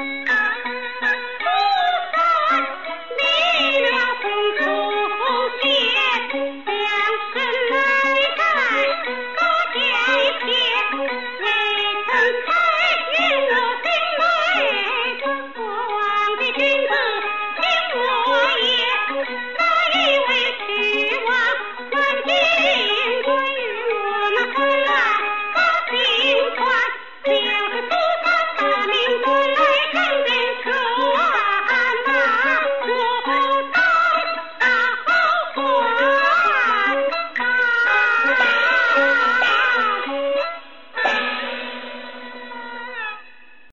啊孤山寺里红烛街良辰来景多娇妾未曾开言我心美过往的君子听我言